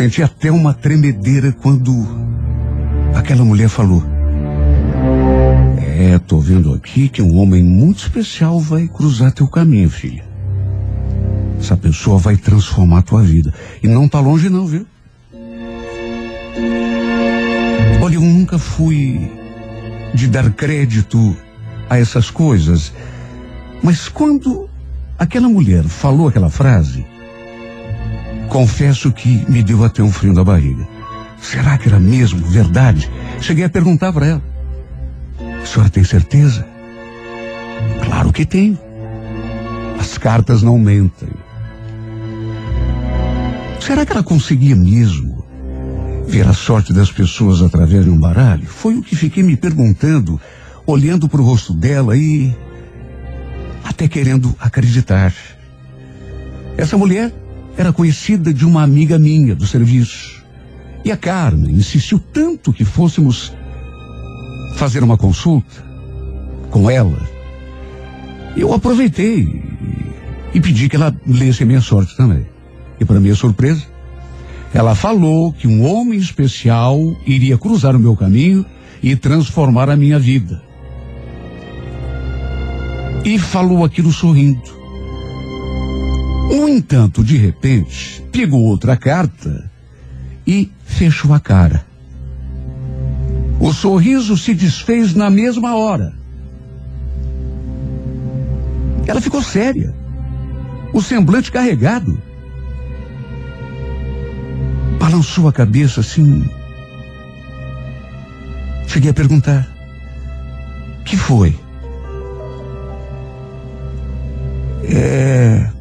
senti até uma tremedeira quando aquela mulher falou: É, tô vendo aqui que um homem muito especial vai cruzar teu caminho, filha. Essa pessoa vai transformar tua vida. E não tá longe não, viu? Olha, eu nunca fui de dar crédito a essas coisas. Mas quando aquela mulher falou aquela frase, confesso que me deu até um frio na barriga. Será que era mesmo verdade? Cheguei a perguntar para ela. A senhora tem certeza? Claro que tenho. As cartas não mentem. Será que ela conseguia mesmo ver a sorte das pessoas através de um baralho? Foi o que fiquei me perguntando, olhando para o rosto dela e até querendo acreditar. Essa mulher era conhecida de uma amiga minha do serviço. E a Carmen insistiu tanto que fôssemos fazer uma consulta com ela. Eu aproveitei e pedi que ela lesse a minha sorte também. E para minha surpresa, ela falou que um homem especial iria cruzar o meu caminho e transformar a minha vida. E falou aquilo sorrindo. No entanto, de repente, pegou outra carta e fechou a cara. O sorriso se desfez na mesma hora. Ela ficou séria, o semblante carregado. Balançou a cabeça assim. Cheguei a perguntar: que foi? É.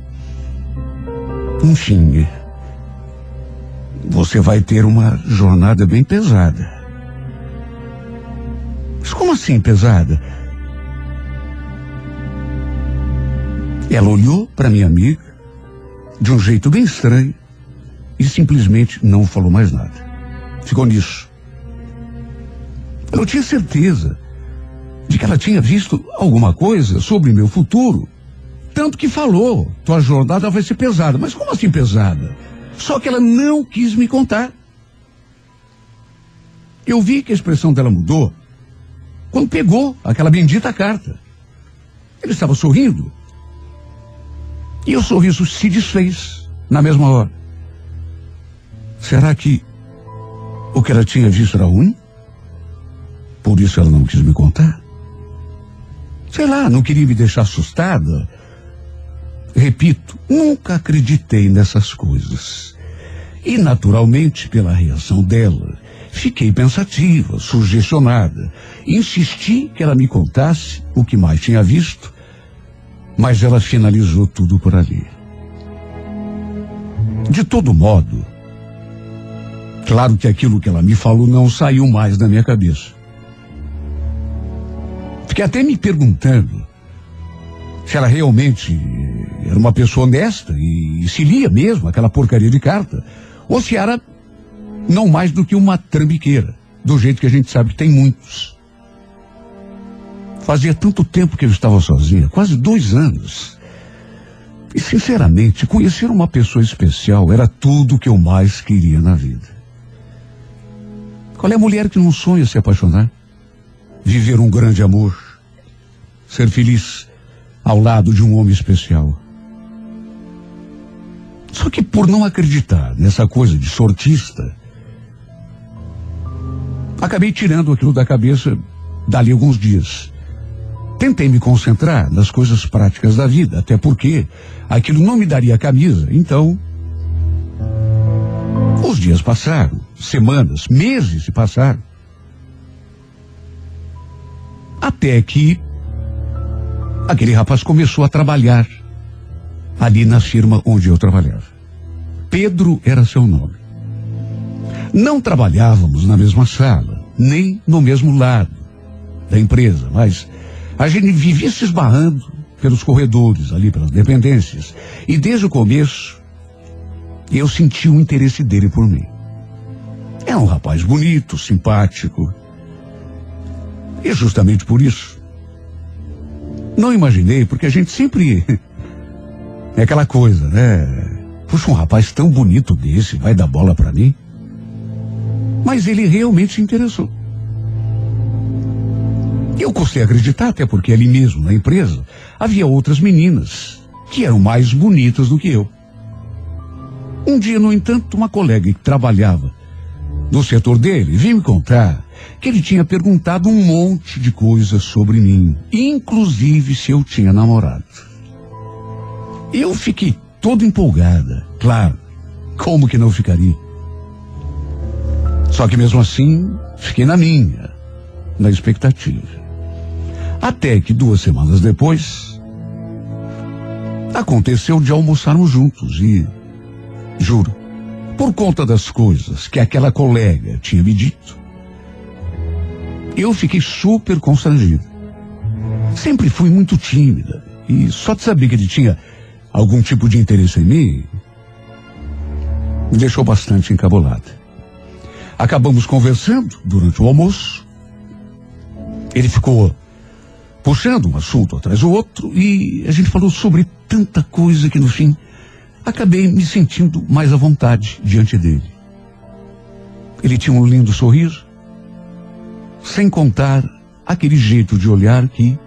Enfim. Você vai ter uma jornada bem pesada. Mas como assim pesada? Ela olhou para minha amiga de um jeito bem estranho e simplesmente não falou mais nada. Ficou nisso. Eu tinha certeza de que ela tinha visto alguma coisa sobre meu futuro. Tanto que falou, tua jornada vai ser pesada. Mas como assim pesada? Só que ela não quis me contar. Eu vi que a expressão dela mudou quando pegou aquela bendita carta. Ele estava sorrindo. E o sorriso se desfez na mesma hora. Será que o que ela tinha visto era ruim? Por isso ela não quis me contar? Sei lá, não queria me deixar assustada. Repito, nunca acreditei nessas coisas. E, naturalmente, pela reação dela, fiquei pensativa, sugestionada. Insisti que ela me contasse o que mais tinha visto, mas ela finalizou tudo por ali. De todo modo, claro que aquilo que ela me falou não saiu mais da minha cabeça. Fiquei até me perguntando se ela realmente era uma pessoa honesta e, e se lia mesmo aquela porcaria de carta, ou se era não mais do que uma trambiqueira, do jeito que a gente sabe que tem muitos. Fazia tanto tempo que eu estava sozinha, quase dois anos. E, sinceramente, conhecer uma pessoa especial era tudo o que eu mais queria na vida. Qual é a mulher que não sonha se apaixonar? Viver um grande amor? Ser feliz ao lado de um homem especial? Só que por não acreditar nessa coisa de sortista, acabei tirando aquilo da cabeça dali alguns dias. Tentei me concentrar nas coisas práticas da vida, até porque aquilo não me daria camisa. Então, os dias passaram, semanas, meses se passaram. Até que aquele rapaz começou a trabalhar ali na firma onde eu trabalhava. Pedro era seu nome. Não trabalhávamos na mesma sala, nem no mesmo lado da empresa, mas a gente vivia se esbarrando pelos corredores, ali pelas dependências. E desde o começo, eu senti o interesse dele por mim. É um rapaz bonito, simpático. E justamente por isso, não imaginei, porque a gente sempre. É aquela coisa, né? Puxa, um rapaz tão bonito desse vai dar bola para mim? Mas ele realmente se interessou. Eu custei acreditar, até porque ali mesmo, na empresa, havia outras meninas que eram mais bonitas do que eu. Um dia, no entanto, uma colega que trabalhava no setor dele veio me contar que ele tinha perguntado um monte de coisas sobre mim, inclusive se eu tinha namorado. Eu fiquei todo empolgada, claro. Como que não ficaria? Só que mesmo assim, fiquei na minha, na expectativa. Até que duas semanas depois, aconteceu de almoçarmos juntos e, juro, por conta das coisas que aquela colega tinha me dito, eu fiquei super constrangido. Sempre fui muito tímida e só de saber que ele tinha algum tipo de interesse em mim me deixou bastante encabulada. Acabamos conversando durante o almoço. Ele ficou puxando um assunto atrás do outro e a gente falou sobre tanta coisa que no fim acabei me sentindo mais à vontade diante dele. Ele tinha um lindo sorriso, sem contar aquele jeito de olhar que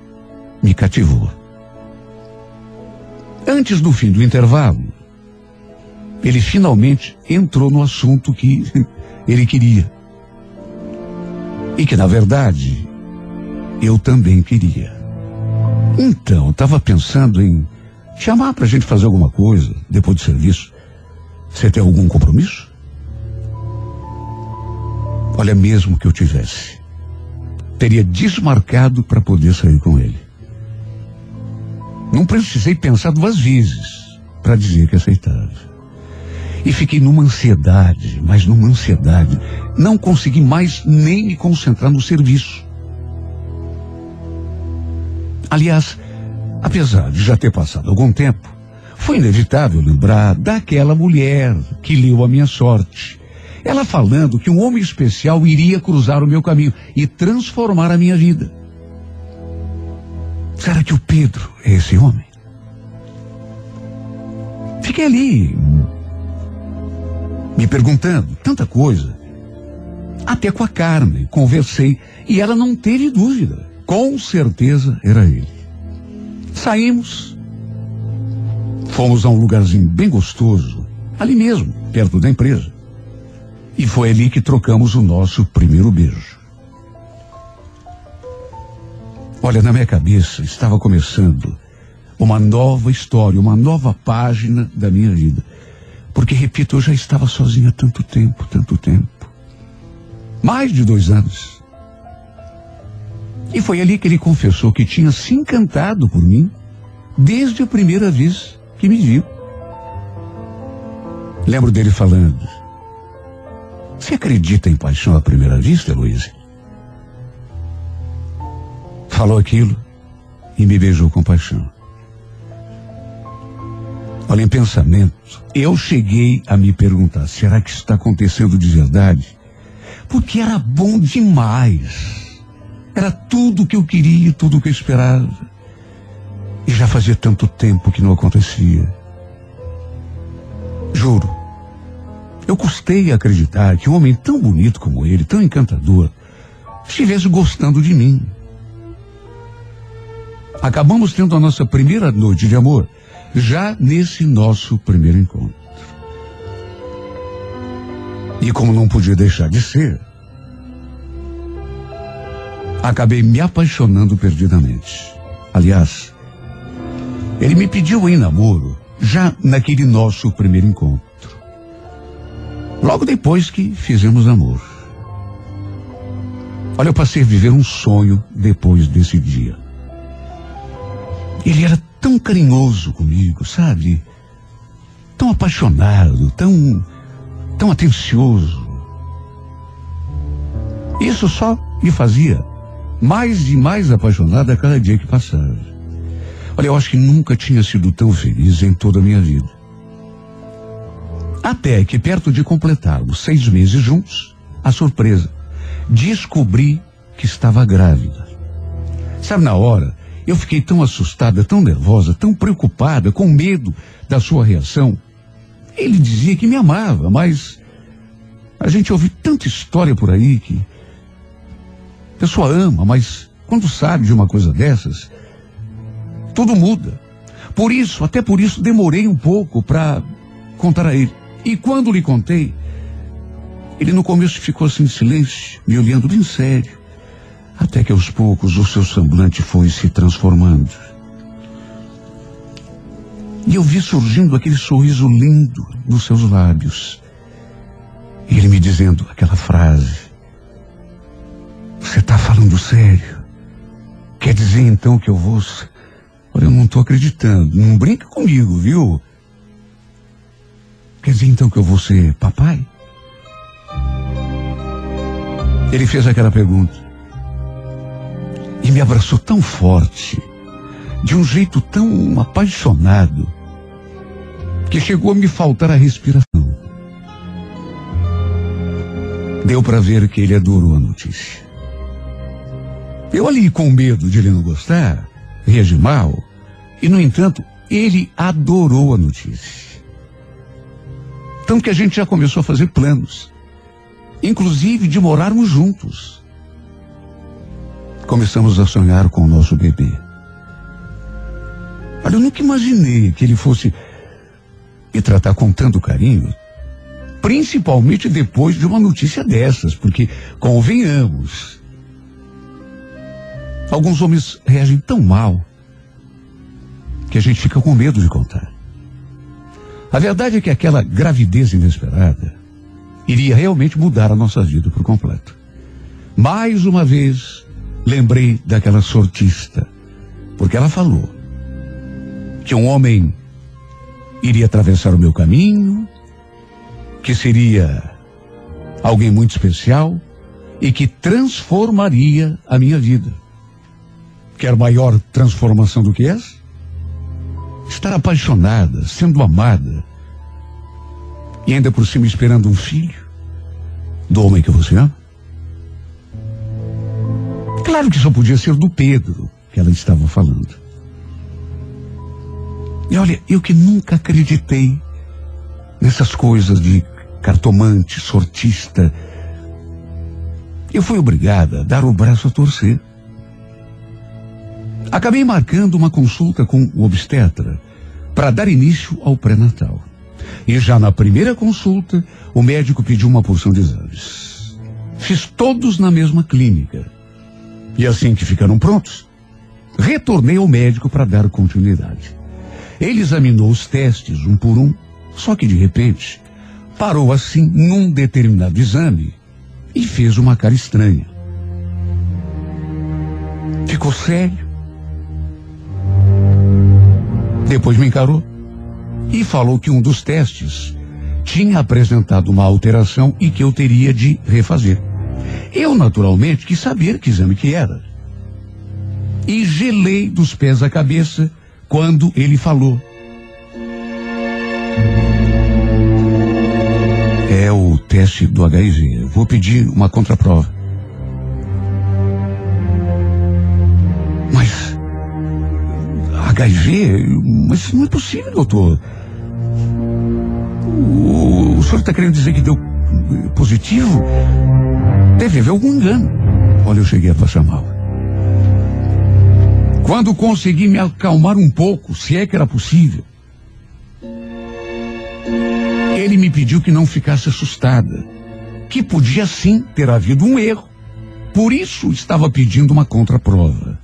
me cativou. Antes do fim do intervalo, ele finalmente entrou no assunto que ele queria. E que, na verdade, eu também queria. Então, estava pensando em chamar para a gente fazer alguma coisa depois do serviço. Você tem algum compromisso? Olha, mesmo que eu tivesse, teria desmarcado para poder sair com ele. Não precisei pensar duas vezes para dizer que aceitava. E fiquei numa ansiedade, mas numa ansiedade. Não consegui mais nem me concentrar no serviço. Aliás, apesar de já ter passado algum tempo, foi inevitável lembrar daquela mulher que leu a minha sorte. Ela falando que um homem especial iria cruzar o meu caminho e transformar a minha vida. Será que o Pedro é esse homem? Fiquei ali, me perguntando tanta coisa. Até com a Carmen, conversei e ela não teve dúvida. Com certeza era ele. Saímos, fomos a um lugarzinho bem gostoso, ali mesmo, perto da empresa. E foi ali que trocamos o nosso primeiro beijo. Olha, na minha cabeça estava começando uma nova história, uma nova página da minha vida. Porque, repito, eu já estava sozinha há tanto tempo, tanto tempo. Mais de dois anos. E foi ali que ele confessou que tinha se encantado por mim desde a primeira vez que me viu. Lembro dele falando: Você acredita em paixão à primeira vista, Luiz? Falou aquilo e me beijou com paixão. Olha, em pensamento, eu cheguei a me perguntar: será que isso está acontecendo de verdade? Porque era bom demais. Era tudo o que eu queria, tudo o que eu esperava. E já fazia tanto tempo que não acontecia. Juro, eu custei a acreditar que um homem tão bonito como ele, tão encantador, estivesse gostando de mim. Acabamos tendo a nossa primeira noite de amor já nesse nosso primeiro encontro. E como não podia deixar de ser, acabei me apaixonando perdidamente. Aliás, ele me pediu em namoro já naquele nosso primeiro encontro. Logo depois que fizemos amor. Olha, eu passei a viver um sonho depois desse dia. Ele era tão carinhoso comigo, sabe? Tão apaixonado, tão, tão atencioso. Isso só me fazia mais e mais apaixonada a cada dia que passava. Olha, eu acho que nunca tinha sido tão feliz em toda a minha vida. Até que, perto de completarmos seis meses juntos, a surpresa, descobri que estava grávida. Sabe, na hora, eu fiquei tão assustada, tão nervosa, tão preocupada, com medo da sua reação. Ele dizia que me amava, mas a gente ouve tanta história por aí que pessoa ama, mas quando sabe de uma coisa dessas, tudo muda. Por isso, até por isso, demorei um pouco para contar a ele. E quando lhe contei, ele no começo ficou assim em silêncio, me olhando bem sério, até que aos poucos o seu semblante foi se transformando. E eu vi surgindo aquele sorriso lindo nos seus lábios. E ele me dizendo aquela frase: Você está falando sério? Quer dizer então que eu vou. Olha, eu não estou acreditando. Não brinca comigo, viu? Quer dizer então que eu vou ser papai? Ele fez aquela pergunta. E me abraçou tão forte, de um jeito tão apaixonado, que chegou a me faltar a respiração. Deu para ver que ele adorou a notícia. Eu ali com medo de ele não gostar, reagi mal, e no entanto, ele adorou a notícia. Tanto que a gente já começou a fazer planos, inclusive de morarmos juntos. Começamos a sonhar com o nosso bebê. Olha, eu nunca imaginei que ele fosse me tratar com tanto carinho, principalmente depois de uma notícia dessas, porque, convenhamos, alguns homens reagem tão mal que a gente fica com medo de contar. A verdade é que aquela gravidez inesperada iria realmente mudar a nossa vida por completo. Mais uma vez, lembrei daquela sortista, porque ela falou que um homem iria atravessar o meu caminho, que seria alguém muito especial e que transformaria a minha vida. Quer maior transformação do que essa? Estar apaixonada, sendo amada e ainda por cima esperando um filho do homem que você ama? Claro que só podia ser do Pedro que ela estava falando. E olha, eu que nunca acreditei nessas coisas de cartomante, sortista. Eu fui obrigada a dar o braço a torcer. Acabei marcando uma consulta com o obstetra para dar início ao pré-natal. E já na primeira consulta, o médico pediu uma porção de exames. Fiz todos na mesma clínica. E assim que ficaram prontos, retornei ao médico para dar continuidade. Ele examinou os testes um por um, só que de repente parou assim num determinado exame e fez uma cara estranha. Ficou sério. Depois me encarou e falou que um dos testes tinha apresentado uma alteração e que eu teria de refazer. Eu, naturalmente, quis saber que exame que era. E gelei dos pés à cabeça quando ele falou. É o teste do HIV. Vou pedir uma contraprova. HIV? Mas não é possível, doutor. O, o senhor está querendo dizer que deu positivo? Deve haver algum engano. Olha, eu cheguei a passar mal. Quando consegui me acalmar um pouco, se é que era possível, ele me pediu que não ficasse assustada, que podia sim ter havido um erro. Por isso estava pedindo uma contraprova.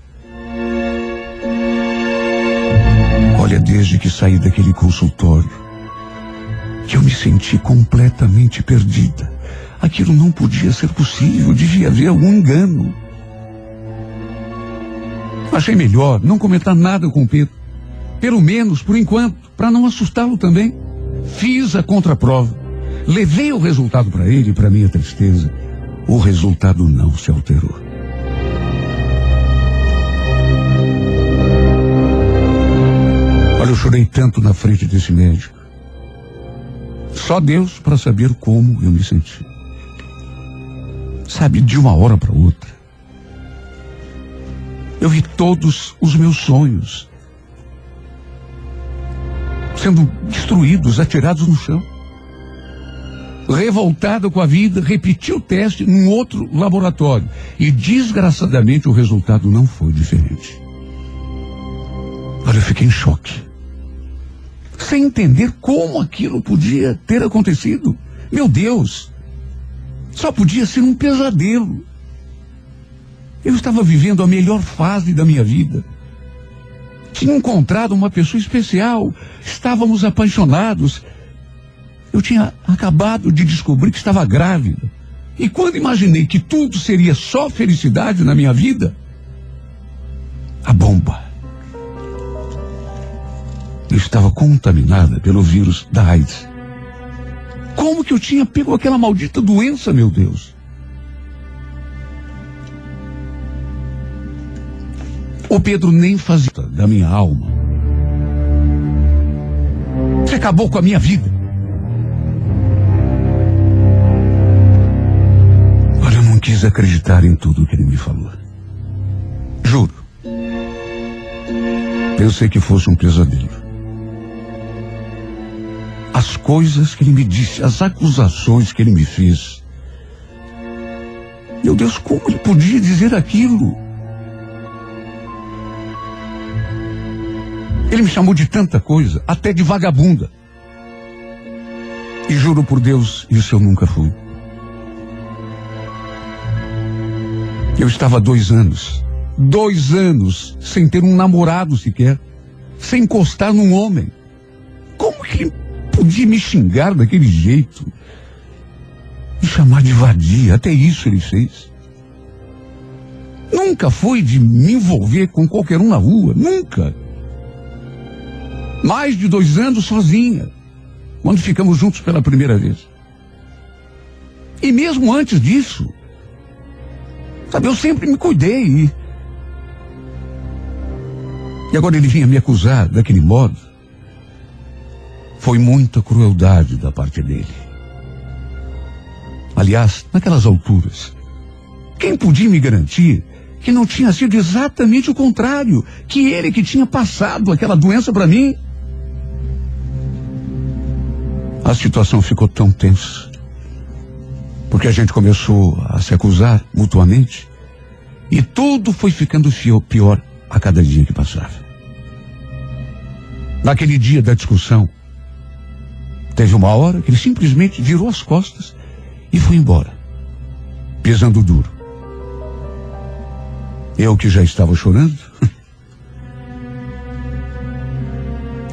Olha, desde que saí daquele consultório, que eu me senti completamente perdida. Aquilo não podia ser possível, devia haver algum engano. Achei melhor não comentar nada com o Pedro. Pelo menos, por enquanto, para não assustá-lo também. Fiz a contraprova. Levei o resultado para ele e, para minha tristeza, o resultado não se alterou. Chorei tanto na frente desse médico. Só Deus para saber como eu me senti. Sabe, de uma hora para outra, eu vi todos os meus sonhos sendo destruídos, atirados no chão. Revoltado com a vida, repeti o teste num outro laboratório. E desgraçadamente o resultado não foi diferente. Olha, eu fiquei em choque. Sem entender como aquilo podia ter acontecido. Meu Deus! Só podia ser um pesadelo. Eu estava vivendo a melhor fase da minha vida. Tinha encontrado uma pessoa especial. Estávamos apaixonados. Eu tinha acabado de descobrir que estava grávida. E quando imaginei que tudo seria só felicidade na minha vida, a bomba. Estava contaminada pelo vírus da AIDS. Como que eu tinha pego aquela maldita doença, meu Deus? O Pedro nem fazia da minha alma. Você acabou com a minha vida. Olha, eu não quis acreditar em tudo que ele me falou. Juro. Pensei que fosse um pesadelo. Coisas que ele me disse, as acusações que ele me fez. Meu Deus, como ele podia dizer aquilo? Ele me chamou de tanta coisa, até de vagabunda. E juro por Deus, isso eu nunca fui. Eu estava dois anos, dois anos, sem ter um namorado sequer, sem encostar num homem. Como que podia me xingar daquele jeito? Me chamar de vadia, até isso ele fez. Nunca foi de me envolver com qualquer um na rua, nunca. Mais de dois anos sozinha, quando ficamos juntos pela primeira vez. E mesmo antes disso, sabe, eu sempre me cuidei. E, agora ele vinha me acusar daquele modo. Foi muita crueldade da parte dele. Aliás, naquelas alturas, quem podia me garantir que não tinha sido exatamente o contrário, que ele que tinha passado aquela doença para mim? a situação ficou tão tensa. Porque a gente começou a se acusar mutuamente. E tudo foi ficando pior a cada dia que passava. Naquele dia da discussão, teve uma hora que ele simplesmente virou as costas e foi embora, pisando duro. Eu que já estava chorando,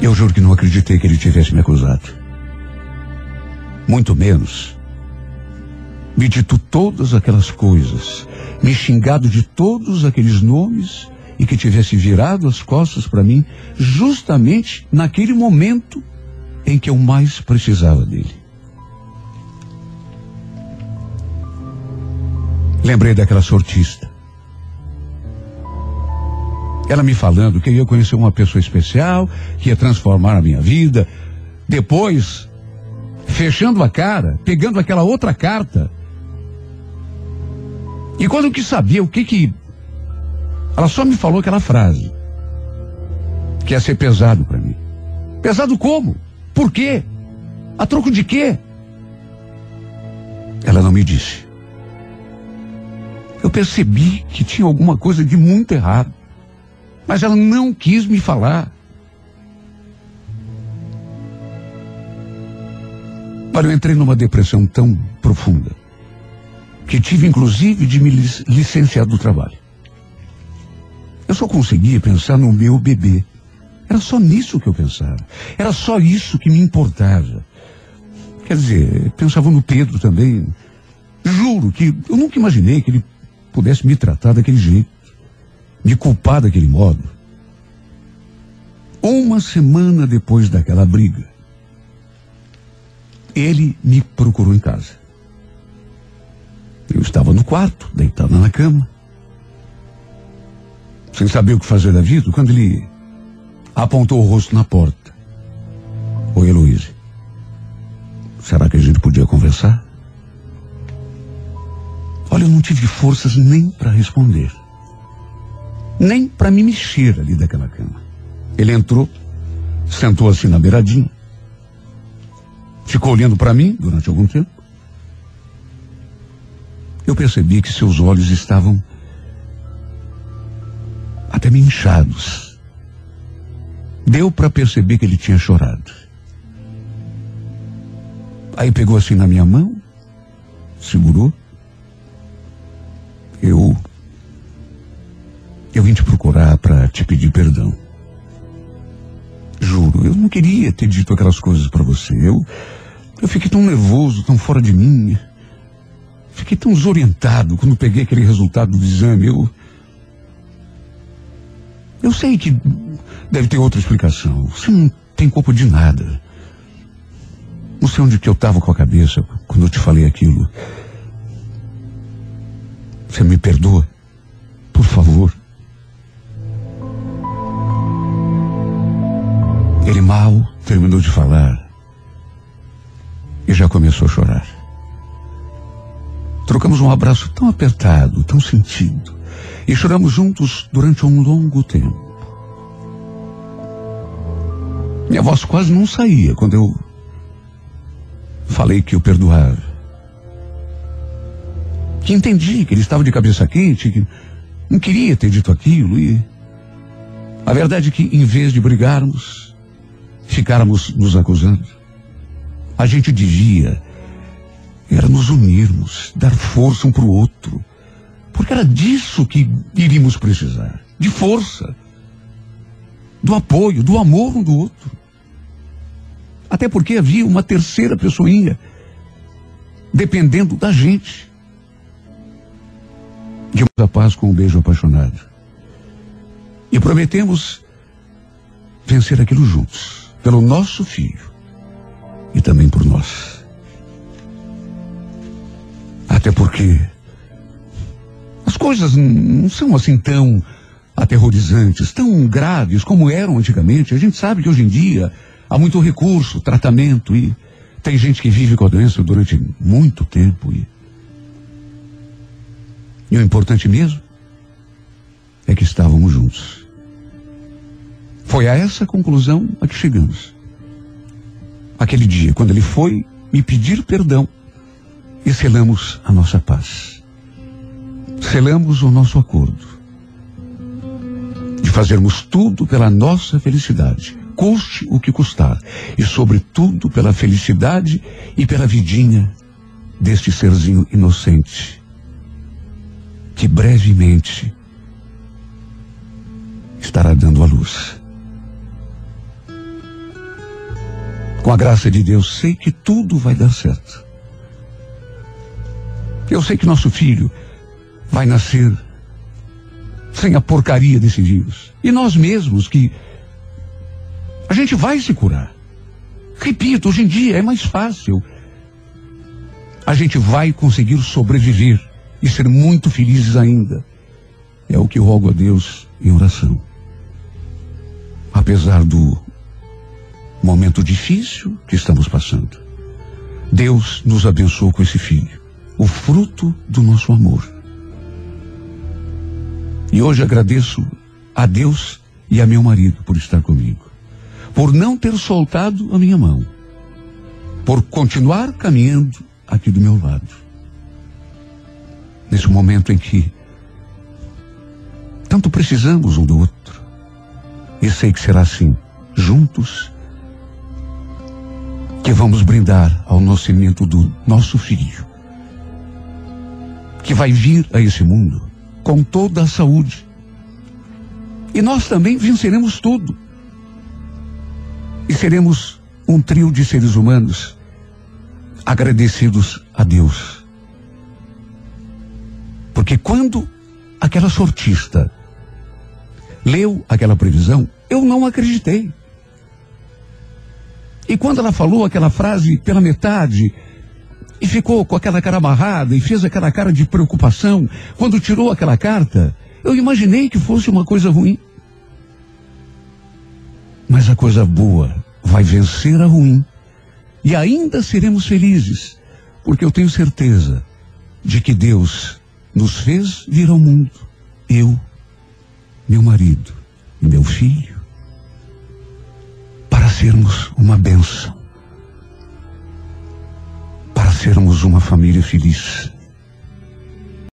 eu juro que não acreditei que ele tivesse me acusado muito menos. Me dito todas aquelas coisas, me xingado de todos aqueles nomes e que tivesse virado as costas para mim, justamente naquele momento em que eu mais precisava dele. Lembrei daquela sortista. Ela me falando que eu ia conhecer uma pessoa especial, que ia transformar a minha vida. Depois, fechando a cara, pegando aquela outra carta. E quando quis saber o que que. Ela só me falou aquela frase. Que ia ser pesado para mim. Pesado como? Por quê? A troco de quê? Ela não me disse. Eu percebi que tinha alguma coisa de muito errado. Mas ela não quis me falar. Olha, eu entrei numa depressão tão profunda que tive inclusive de me licenciar do trabalho. Eu só conseguia pensar no meu bebê. Era só nisso que eu pensava. Era só isso que me importava. Quer dizer, pensava no Pedro também. Juro que eu nunca imaginei que ele pudesse me tratar daquele jeito, me culpar daquele modo. Uma semana depois daquela briga, ele me procurou em casa. Eu estava no quarto, deitado na cama, sem saber o que fazer da vida, quando ele apontou o rosto na porta. Oi, Heloísa. Será que a gente podia conversar? Olha, eu não tive forças nem para responder. Nem para me mexer ali daquela cama. Ele entrou, sentou assim na beiradinha, ficou olhando para mim durante algum tempo. Eu percebi que seus olhos estavam até me inchados. Deu para perceber que ele tinha chorado. Aí pegou assim na minha mão, segurou. Eu. Eu vim te procurar para te pedir perdão. Juro, eu não queria ter dito aquelas coisas para você. Eu. Eu fiquei tão nervoso, tão fora de mim. Fiquei tão desorientado quando peguei aquele resultado do exame. Eu. Eu sei que deve ter outra explicação. Você não tem culpa de nada. Não sei onde que eu estava com a cabeça quando eu te falei aquilo. Você me perdoa? Por favor. Ele mal terminou de falar e já começou a chorar. Trocamos um abraço tão apertado, tão sentido, e choramos juntos durante um longo tempo. Minha voz quase não saía quando eu falei que o perdoava. Que entendi que ele estava de cabeça quente, que não queria ter dito aquilo e a verdade é que em vez de brigarmos, ficáramos nos acusando, a gente devia era nos unirmos, dar força um para o outro, porque era disso que iríamos precisar, de força, do apoio, do amor um do outro. Até porque havia uma terceira pessoinha dependendo da gente. Dimos a paz com um beijo apaixonado. E prometemos vencer aquilo juntos, pelo nosso filho e também por nós. Até porque as coisas não são assim tão aterrorizantes, tão graves como eram antigamente. A gente sabe que hoje em dia Há muito recurso, tratamento e tem gente que vive com a doença durante muito tempo e, e o importante mesmo é que estávamos juntos. Foi a essa conclusão a que chegamos. Aquele dia, quando ele foi me pedir perdão e selamos a nossa paz. Selamos o nosso acordo de fazermos tudo pela nossa felicidade custe o que custar, e sobretudo pela felicidade e pela vidinha deste serzinho inocente, que brevemente estará dando a luz. Com a graça de Deus, sei que tudo vai dar certo. Eu sei que nosso filho vai nascer sem a porcaria desse vírus. E nós mesmos que a gente vai se curar. Repito, hoje em dia é mais fácil. A gente vai conseguir sobreviver e ser muito felizes ainda. É o que eu rogo a Deus em oração. Apesar do momento difícil que estamos passando, Deus nos abençoou com esse filho, o fruto do nosso amor. E hoje agradeço a Deus e a meu marido por estar comigo por não ter soltado a minha mão, por continuar caminhando aqui do meu lado. Nesse momento em que tanto precisamos um do outro, e sei que será assim, juntos, que vamos brindar ao nascimento do nosso filho, que vai vir a esse mundo com toda a saúde. E nós também venceremos tudo e seremos um trio de seres humanos agradecidos a Deus. Porque quando aquela sortista leu aquela previsão, eu não acreditei. E quando ela falou aquela frase pela metade, e ficou com aquela cara amarrada e fez aquela cara de preocupação, quando tirou aquela carta, eu imaginei que fosse uma coisa ruim. Mas a coisa boa vai vencer a ruim. E ainda seremos felizes, porque eu tenho certeza de que Deus nos fez vir ao mundo. Eu, meu marido e meu filho. Para uma benção para sermos uma família feliz.